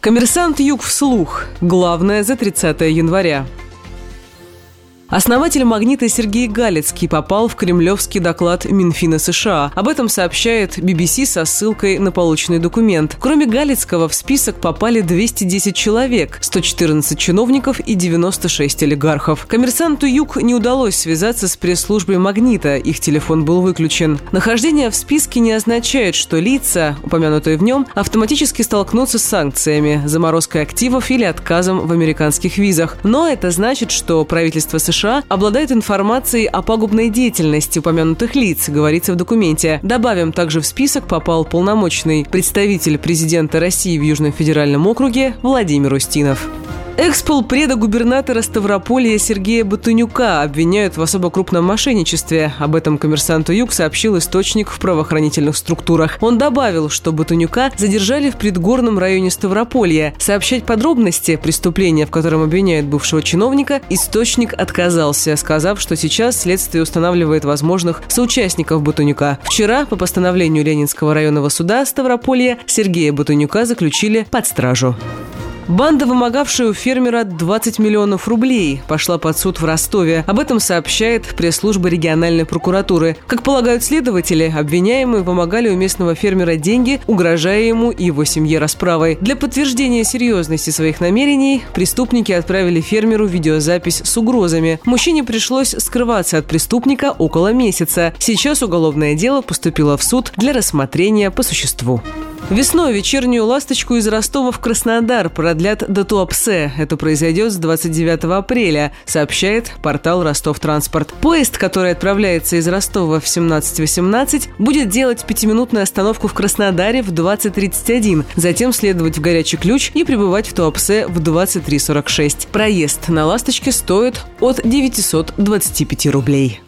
Коммерсант Юг вслух. Главное за 30 января. Основатель «Магнита» Сергей Галицкий попал в кремлевский доклад Минфина США. Об этом сообщает BBC со ссылкой на полученный документ. Кроме Галицкого в список попали 210 человек, 114 чиновников и 96 олигархов. Коммерсанту Юг не удалось связаться с пресс-службой «Магнита», их телефон был выключен. Нахождение в списке не означает, что лица, упомянутые в нем, автоматически столкнутся с санкциями, заморозкой активов или отказом в американских визах. Но это значит, что правительство США США обладает информацией о пагубной деятельности упомянутых лиц, говорится в документе. Добавим, также в список попал полномочный представитель президента России в Южном федеральном округе Владимир Устинов. Экспол-преда губернатора Ставрополья Сергея Батунюка обвиняют в особо крупном мошенничестве. Об этом коммерсанту Юг сообщил источник в правоохранительных структурах. Он добавил, что Батунюка задержали в предгорном районе Ставрополья. Сообщать подробности преступления, в котором обвиняют бывшего чиновника, источник отказался, сказав, что сейчас следствие устанавливает возможных соучастников Батунюка. Вчера по постановлению Ленинского районного суда Ставрополья Сергея Батунюка заключили под стражу. Банда, вымогавшая у фермера 20 миллионов рублей, пошла под суд в Ростове. Об этом сообщает пресс-служба региональной прокуратуры. Как полагают следователи, обвиняемые вымогали у местного фермера деньги, угрожая ему и его семье расправой. Для подтверждения серьезности своих намерений преступники отправили фермеру видеозапись с угрозами. Мужчине пришлось скрываться от преступника около месяца. Сейчас уголовное дело поступило в суд для рассмотрения по существу. Весной вечернюю «Ласточку» из Ростова в Краснодар продлят до Туапсе. Это произойдет с 29 апреля, сообщает портал «Ростов Транспорт». Поезд, который отправляется из Ростова в 17.18, будет делать пятиминутную остановку в Краснодаре в 20.31, затем следовать в Горячий Ключ и прибывать в Туапсе в 23.46. Проезд на «Ласточке» стоит от 925 рублей.